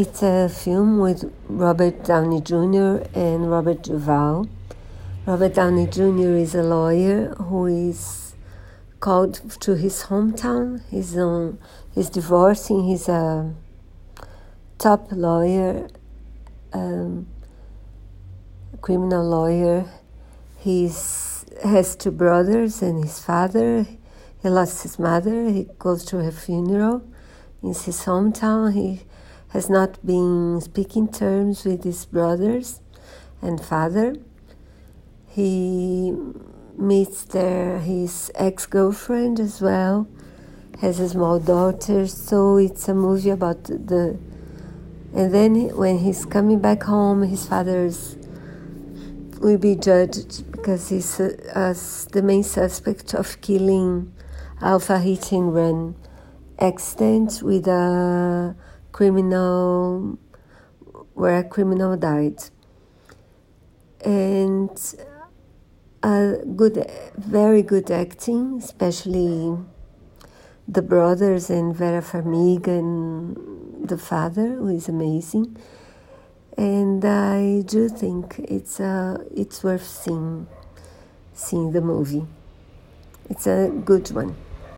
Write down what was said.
It's a film with Robert Downey Jr. and Robert Duvall. Robert Downey Jr. is a lawyer who is called to his hometown. He's on, he's divorcing. He's a top lawyer, um, criminal lawyer. He's has two brothers and his father. He lost his mother. He goes to her funeral. In his hometown, he has not been speaking terms with his brothers and father. He meets there his ex-girlfriend as well, has a small daughter, so it's a movie about the and then when he's coming back home, his father's will be judged because he's uh, as the main suspect of killing Alpha Hit and Run accident with a criminal where a criminal died. And a good very good acting especially the brothers and Vera Farmiga and the father who is amazing. And I do think it's uh, it's worth seeing seeing the movie. It's a good one